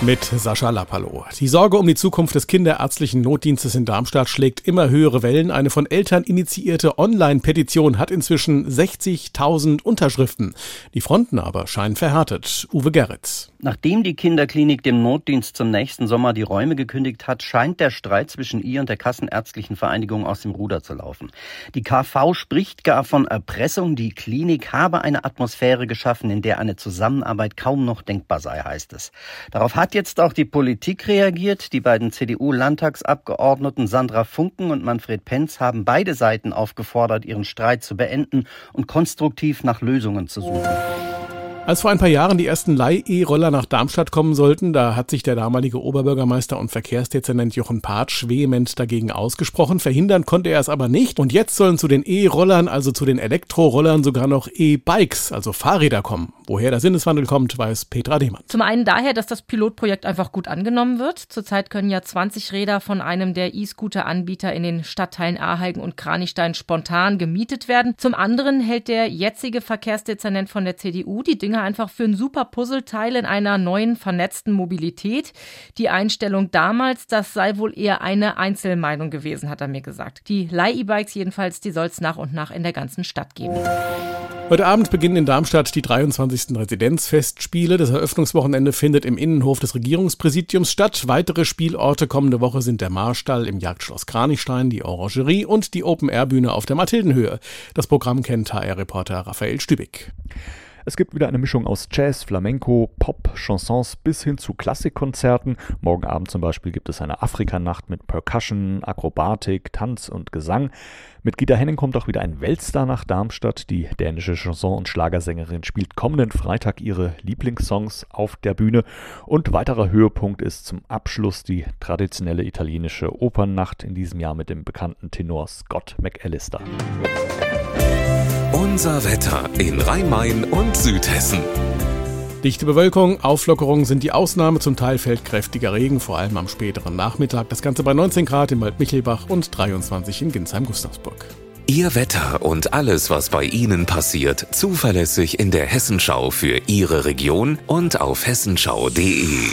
mit Sascha Lappalo. Die Sorge um die Zukunft des kinderärztlichen Notdienstes in Darmstadt schlägt immer höhere Wellen. Eine von Eltern initiierte Online-Petition hat inzwischen 60.000 Unterschriften. Die Fronten aber scheinen verhärtet. Uwe Gerritz. Nachdem die Kinderklinik dem Notdienst zum nächsten Sommer die Räume gekündigt hat, scheint der Streit zwischen ihr und der Kassenärztlichen Vereinigung aus dem Ruder zu laufen. Die KV spricht gar von Erpressung. Die Klinik habe eine Atmosphäre geschaffen, in der eine Zusammenarbeit kaum noch denkbar sei, heißt es. Darauf hat jetzt auch die Politik reagiert. Die beiden CDU-Landtagsabgeordneten Sandra Funken und Manfred Penz haben beide Seiten aufgefordert, ihren Streit zu beenden und konstruktiv nach Lösungen zu suchen. Als vor ein paar Jahren die ersten Leih-E-Roller nach Darmstadt kommen sollten, da hat sich der damalige Oberbürgermeister und Verkehrsdezernent Jochen Patsch vehement dagegen ausgesprochen. Verhindern konnte er es aber nicht. Und jetzt sollen zu den E-Rollern, also zu den Elektrorollern, sogar noch E-Bikes, also Fahrräder kommen. Woher der Sinneswandel kommt, weiß Petra Demann. Zum einen daher, dass das Pilotprojekt einfach gut angenommen wird. Zurzeit können ja 20 Räder von einem der E-Scooter-Anbieter in den Stadtteilen Aheigen und Kranichstein spontan gemietet werden. Zum anderen hält der jetzige Verkehrsdezernent von der CDU die Dinge einfach für ein super Puzzleteil in einer neuen vernetzten Mobilität. Die Einstellung damals, das sei wohl eher eine Einzelmeinung gewesen, hat er mir gesagt. Die Leih-E-Bikes jedenfalls, die soll es nach und nach in der ganzen Stadt geben. Heute Abend beginnen in Darmstadt die 23. Residenzfestspiele. Das Eröffnungswochenende findet im Innenhof des Regierungspräsidiums statt. Weitere Spielorte kommende Woche sind der Marstall im Jagdschloss Kranichstein, die Orangerie und die Open-Air-Bühne auf der Mathildenhöhe. Das Programm kennt HR-Reporter Raphael Stübig. Es gibt wieder eine Mischung aus Jazz, Flamenco, Pop, Chansons bis hin zu Klassikkonzerten. Morgen Abend zum Beispiel gibt es eine Afrikanacht mit Percussion, Akrobatik, Tanz und Gesang. Mit Gita Henning kommt auch wieder ein Weltstar nach Darmstadt. Die dänische Chanson- und Schlagersängerin spielt kommenden Freitag ihre Lieblingssongs auf der Bühne. Und weiterer Höhepunkt ist zum Abschluss die traditionelle italienische Opernnacht in diesem Jahr mit dem bekannten Tenor Scott McAllister. Unser Wetter in Rhein-Main und Südhessen. Dichte Bewölkung, Auflockerung sind die Ausnahme. Zum Teil fällt kräftiger Regen, vor allem am späteren Nachmittag. Das Ganze bei 19 Grad in Waldmichelbach und 23 in Ginsheim-Gustavsburg. Ihr Wetter und alles, was bei Ihnen passiert, zuverlässig in der Hessenschau für Ihre Region und auf hessenschau.de.